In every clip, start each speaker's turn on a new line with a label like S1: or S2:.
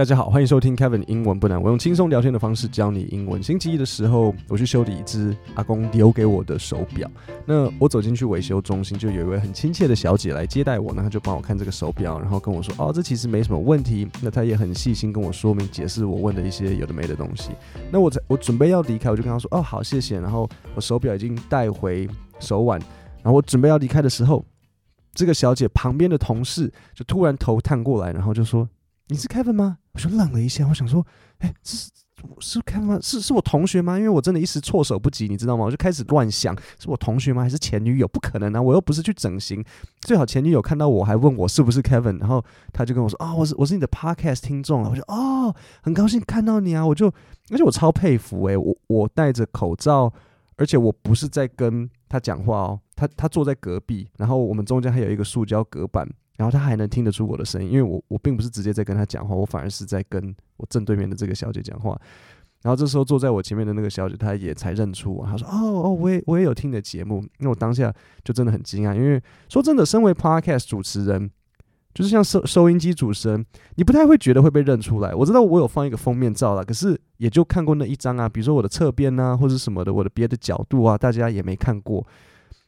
S1: 大家好，欢迎收听 Kevin 英文不难。我用轻松聊天的方式教你英文。星期一的时候，我去修理一只阿公留给我的手表。那我走进去维修中心，就有一位很亲切的小姐来接待我，那她就帮我看这个手表，然后跟我说：“哦，这其实没什么问题。”那她也很细心跟我说明解释我问的一些有的没的东西。那我在我准备要离开，我就跟她说：“哦，好，谢谢。”然后我手表已经带回手腕，然后我准备要离开的时候，这个小姐旁边的同事就突然头探过来，然后就说：“你是 Kevin 吗？”我就愣了一下，我想说：“哎，这是是 Kevin 吗？是是我同学吗？”因为我真的一时措手不及，你知道吗？我就开始乱想，是我同学吗？还是前女友？不可能啊！我又不是去整形，最好前女友看到我还问我是不是 Kevin，然后他就跟我说：“啊，我是我是你的 Podcast 听众啊！”我就哦，很高兴看到你啊！我就而且我超佩服诶，我我戴着口罩，而且我不是在跟他讲话哦，他他坐在隔壁，然后我们中间还有一个塑胶隔板。然后他还能听得出我的声音，因为我我并不是直接在跟他讲话，我反而是在跟我正对面的这个小姐讲话。然后这时候坐在我前面的那个小姐，她也才认出我，她说：“哦哦，我也我也有听你的节目。”那我当下就真的很惊讶，因为说真的，身为 podcast 主持人，就是像收收音机主持人，你不太会觉得会被认出来。我知道我有放一个封面照了，可是也就看过那一张啊，比如说我的侧边啊，或者什么的，我的别的角度啊，大家也没看过，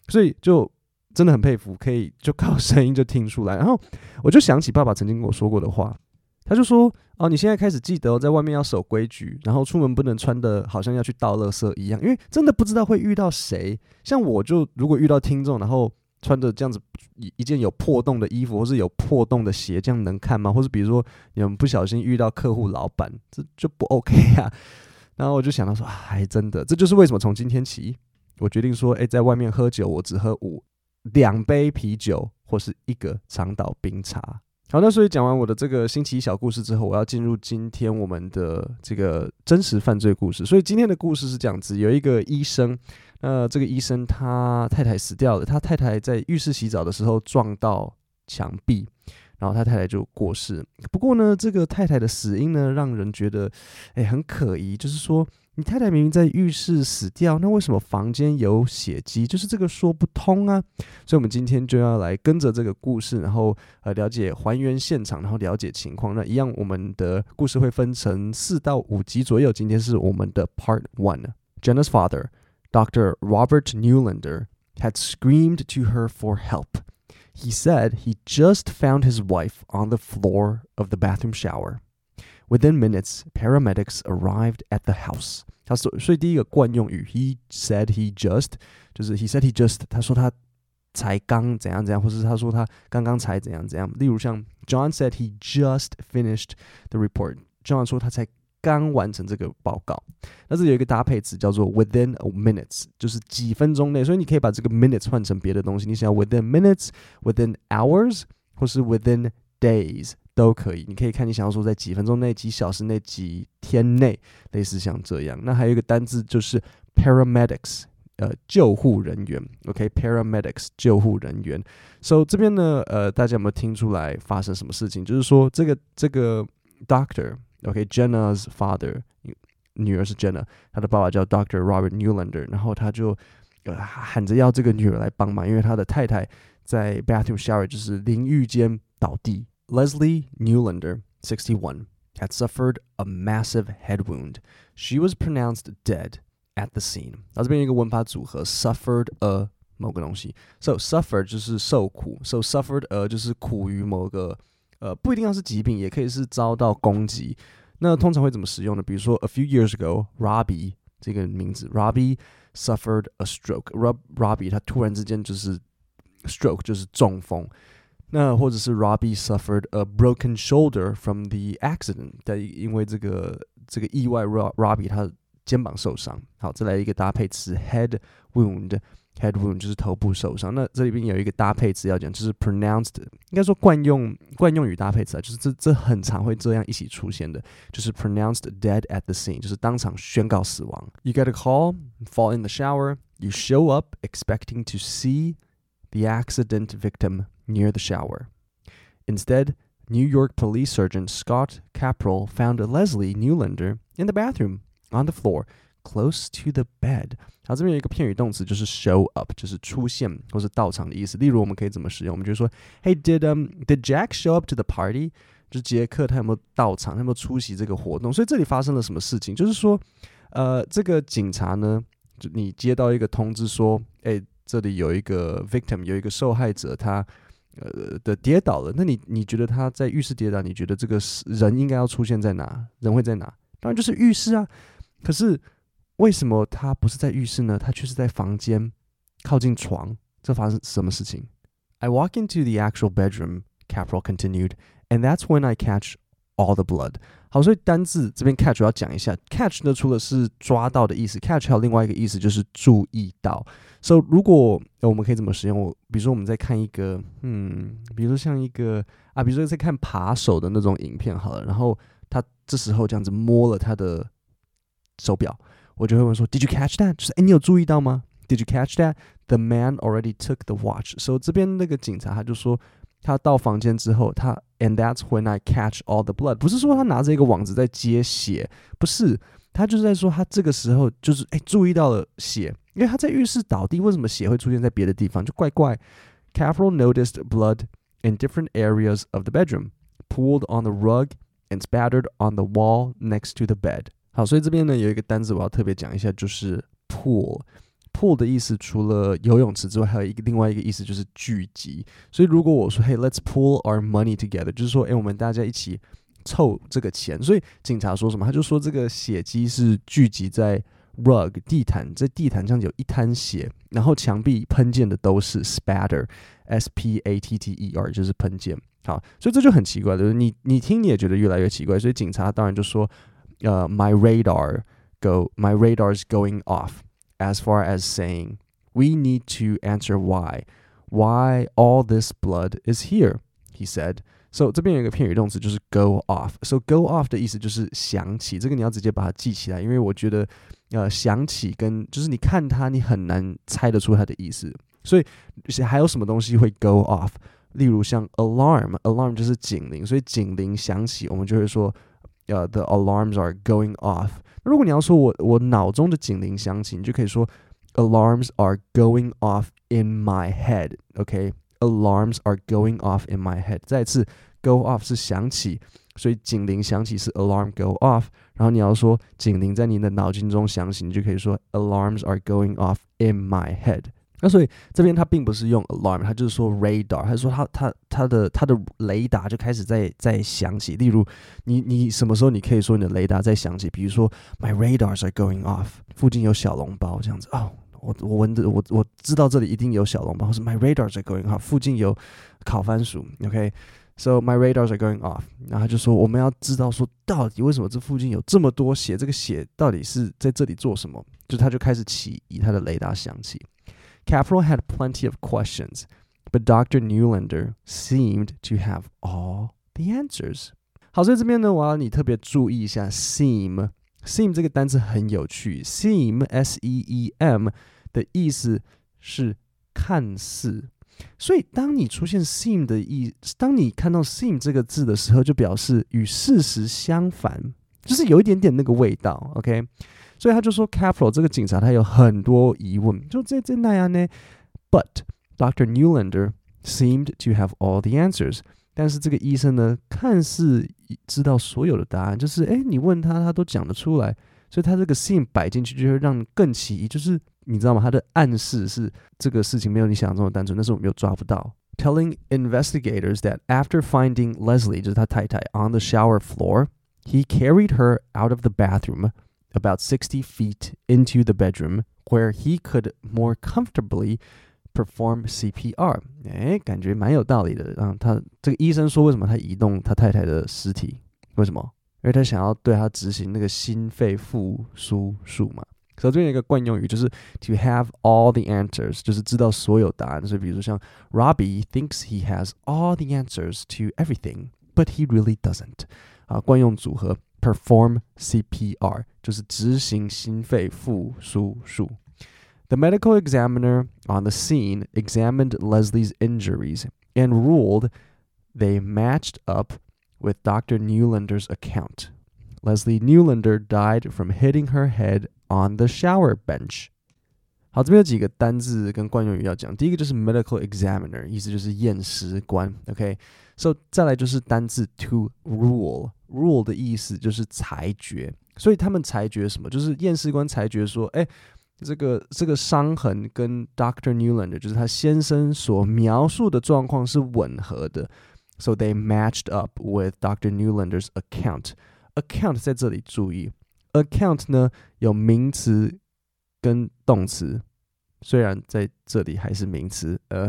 S1: 所以就。真的很佩服，可以就靠声音就听出来。然后我就想起爸爸曾经跟我说过的话，他就说：“哦，你现在开始记得在外面要守规矩，然后出门不能穿的好像要去倒垃圾一样，因为真的不知道会遇到谁。像我就如果遇到听众，然后穿着这样子一一件有破洞的衣服，或是有破洞的鞋，这样能看吗？或是比如说你们不小心遇到客户老板，这就不 OK 啊。然后我就想到说，还真的，这就是为什么从今天起，我决定说，哎，在外面喝酒，我只喝五。”两杯啤酒或是一个长岛冰茶。好，那所以讲完我的这个星期一小故事之后，我要进入今天我们的这个真实犯罪故事。所以今天的故事是这样子：有一个医生，那这个医生他太太死掉了，他太太在浴室洗澡的时候撞到墙壁，然后他太太就过世。不过呢，这个太太的死因呢，让人觉得哎很可疑，就是说。你太太明明在浴室死掉，那为什么房间有血迹？就是这个说不通啊！所以，我们今天就要来跟着这个故事，然后呃了解还原现场，然后了解情况。那一样，我们的故事会分成四到五集左右。今天是我们的 Part One。Jenna's father, Dr. Robert Neulander, had screamed to her for help. He said he just found his wife on the floor of the bathroom shower. Within minutes, paramedics arrived at the house. 他所所以第一个惯用语，he said he just 就是 he said he just 他说他才刚怎样怎样，或是他说他刚刚才怎样怎样。例如像 John said he just finished the report. John 说他才刚完成这个报告。那这里有一个搭配词叫做 within a minutes，就是几分钟内。所以你可以把这个 minutes 换成别的东西。你想要 within minutes, within hours，或是 within days。 都可以，你可以看你想要说在几分钟内、几小时内、几天内，类似像这样。那还有一个单字就是 paramedics，呃，救护人员。OK，paramedics，救护人员。So 这边呢，呃，大家有没有听出来发生什么事情？就是说这个这个 doctor，OK，Jenna's father，女儿是 Jenna，她的爸爸叫 Doctor Robert Newlander，然后他就喊着要这个女儿来帮忙，因为他的太太在 bathroom shower，就是淋浴间倒地。Leslie Neulander, 61, had suffered a massive head wound. She was pronounced dead at the scene. 这是变成一个问法组合, suffered a 某个东西，so suffer 就是受苦，so suffered a 就是苦于某个呃不一定要是疾病，也可以是遭到攻击。那通常会怎么使用呢？比如说，a few years ago, ago，Robbie 这个名字，Robbie suffered a stroke。Rob Robbie 他突然之间就是 stroke 就是中风。那或者是 Robbie suffered a broken shoulder from the accident，但因为这个这个意外，Robbie 他肩膀受伤。好，再来一个搭配词 head wound，head wound 就是头部受伤。那这里边有一个搭配词要讲，就是 pronounced，应该说惯用惯用语搭配词啊，就是这这很常会这样一起出现的，就是 pronounced dead at the scene，就是当场宣告死亡。You get a call, fall in the shower, you show up expecting to see the accident victim near the shower. Instead, New York police surgeon Scott Kapral found Leslie Neulander in the bathroom on the floor close to the bed。好，这边有一个片语动词，就是 show up，就是出现或是到场的意思。例如，我们可以怎么使用？我们就说，Hey, did um did Jack show up to the party？就杰克他有没有到场？他有没有出席这个活动？所以这里发生了什么事情？就是说，呃，这个警察呢，就你接到一个通知说，哎、欸，这里有一个 victim，有一个受害者，他呃的跌倒了。那你你觉得他在浴室跌倒？你觉得这个人应该要出现在哪？人会在哪？当然就是浴室啊。可是为什么他不是在浴室呢？他却是在房间靠近床。这发生什么事情？I walk into the actual bedroom. Capital continued, and that's when I catch all the blood. 好，所以单字这边 catch 要讲一下，catch 呢除了是抓到的意思，catch 还有另外一个意思就是注意到。So 如果我们可以怎么使用？我比如说我们在看一个，嗯，比如说像一个啊，比如说在看扒手的那种影片好了，然后他这时候这样子摸了他的手表，我就会问说，Did you catch that？就是哎，你有注意到吗？Did you catch that? The man already took the watch. So 这边那个警察他就说。他到房间之后，他 And that's when I catch all the blood。不是说他拿着一个网子在接血，不是，他就是在说他这个时候就是哎注意到了血，因为他在浴室倒地，为什么血会出现在别的地方？就怪怪。Kapral noticed blood in different areas of the bedroom, pooled on the rug and spattered on the wall next to the bed. 好，所以这边呢有一个单词我要特别讲一下，就是 pool。Pool 的意思除了游泳池之外，还有一个另外一个意思就是聚集。所以如果我说，Hey, let's pool our money together，就是说，哎，我们大家一起凑这个钱。所以警察说什么？他就说这个血迹是聚集在 rug 地毯，在地毯上有一滩血，然后墙壁喷溅的都是 spatter，s p a t t e r，就是喷溅。好，所以这就很奇怪，就是你你听你也觉得越来越奇怪。所以警察当然就说，呃，my radar go，my radar is going off。as far as saying, we need to answer why. Why all this blood is here, he said. So 这边有一个片语动词就是 go off. So go off 的意思就是想起，这个你要直接把它记起来，因为我觉得呃想起跟就是你看它，你很难猜得出它的意思。所以还有什么东西会 go off？例如像 alarm，alarm 就是警铃，所以警铃响起，我们就会说 呃 the alarms are going off。如果你要说我我脑中的警铃响起，你就可以说 alarms are going off in my head。OK，alarms are going off in my head。再一次，go off 是响起，所以警铃响起是 alarm go off。然后你要说警铃在你的脑筋中响起，你就可以说 alarms are going off in my head。 那所以这边它并不是用 alarm，它就是说 radar，它说它它它的它的雷达就开始在在响起。例如，你你什么时候你可以说你的雷达在响起？比如说 my radars are going off，附近有小笼包这样子哦，我我闻着我我知道这里一定有小笼包，是 my radars are going off，附近有烤番薯。OK，so my radars are going off，然后就说我们要知道说到底为什么这附近有这么多血，这个血到底是在这里做什么？就他就开始起疑，他的雷达响起。Kapral had plenty of questions, but Dr. Neulander seemed to have all the answers. 好，所以这边呢，我要你特别注意一下 seem。seem 这个单词很有趣，seem s e e m 的意思是看似，所以当你出现 seem 的意，当你看到 seem 这个字的时候，就表示与事实相反。就是有一点点那个味道，OK。所以他就说，Kapral Doctor Neulander seemed to have all the answers。但是这个医生呢，看似知道所有的答案，就是哎，你问他，他都讲得出来。所以他这个 seem 摆进去，就会让你更起疑。就是你知道吗？他的暗示是这个事情没有你想象中的单纯，但是我们又抓不到。Telling investigators that after finding Leslie 就是他太太 on the shower floor。he carried her out of the bathroom about 60 feet into the bedroom where he could more comfortably perform CPR。哎，感觉蛮有道理的。让他这个医生说，为什么他移动他太太的尸体？为什么？因为他想要对他执行那个心肺复苏术嘛。所以这边有一个惯用语，就是 to have all the answers，就是知道所有答案。所以比如说像 Robbie thinks he has all the answers to everything，but he really doesn't。 啊，惯用组合 perform CPR，就是执行心肺复苏术。The medical examiner on the scene examined Leslie's injuries and ruled they matched up with Dr. Neulander's account. Leslie Neulander died from hitting her head on the shower bench. 好，这边有几个单字跟惯用语要讲。第一个就是 medical examiner，意思就是验尸官。OK，so、okay? So, 再来就是单字 to rule Rule 的意思就是裁决，所以他们裁决什么？就是验尸官裁决说，哎，这个这个伤痕跟 Doctor Newland 就是他先生所描述的状况是吻合的。So they matched up with Doctor Newlander's account. Account 在这里注意，account 呢有名词跟动词，虽然在这里还是名词。呃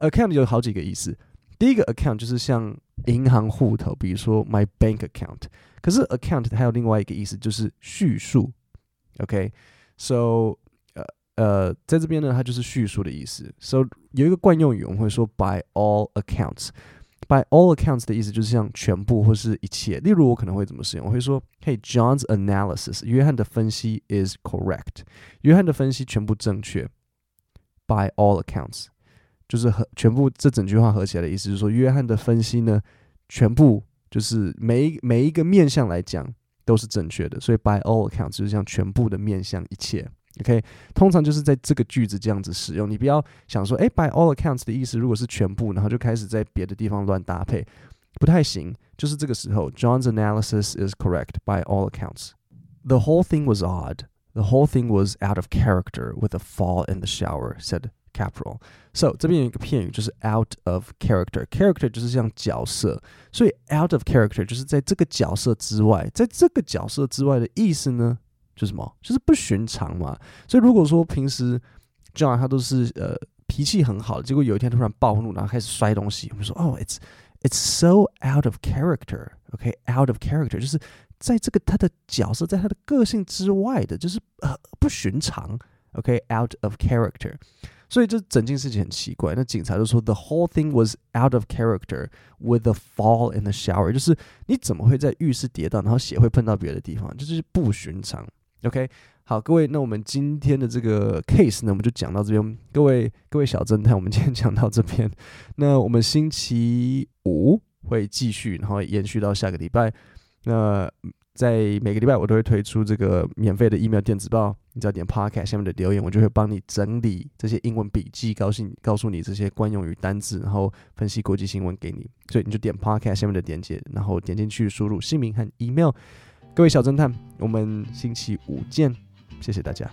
S1: ，account 有好几个意思。第一个 account 就是像银行户头，比如说 my bank account。可是 account 还有另外一个意思，就是叙述。OK，so 呃呃，在这边呢，它就是叙述的意思。So 有一个惯用语，我们会说 by all accounts。By all accounts 的意思就是像全部或是一切。例如，我可能会怎么使用？我会说，Hey, John's analysis，约翰的分析 is correct。约翰的分析全部正确。By all accounts。 就是和全部这整句话合起来的意思，就是说约翰的分析呢，全部就是每一每一个面向来讲都是正确的，所以 by all accounts 就是像全部的面向一切，OK，通常就是在这个句子这样子使用，你不要想说，哎，by all accounts 的意思如果是全部，然后就开始在别的地方乱搭配，不太行。就是这个时候，John's analysis is correct by all accounts. The whole thing was odd. The whole thing was out of character with a fall in the shower," said Kapral。So 这边有一个片语就是 out of character，character 就是像角色，所以 out of character 就是在这个角色之外，在这个角色之外的意思呢，就是什么？就是不寻常嘛。所以如果说平时 John 他都是呃脾气很好，结果有一天突然暴怒，然后开始摔东西，我们说哦，it's it's so out of character。OK，out of character 就是在这个他的角色，在他的个性之外的，就是呃不寻常。OK，out of character。所以这整件事情很奇怪。那警察就说，The whole thing was out of character with a fall in the shower，就是你怎么会在浴室跌倒，然后血会喷到别的地方，就是不寻常。OK，好，各位，那我们今天的这个 case 呢，我们就讲到这边。各位，各位小侦探，我们今天讲到这边。那我们星期五会继续，然后延续到下个礼拜。那在每个礼拜我都会推出这个免费的 email 电子报，你只要点 podcast 下面的留言，我就会帮你整理这些英文笔记，告诉你告诉你这些惯用语单字，然后分析国际新闻给你。所以你就点 podcast 下面的链接，然后点进去输入姓名和 email。各位小侦探，我们星期五见，谢谢大家。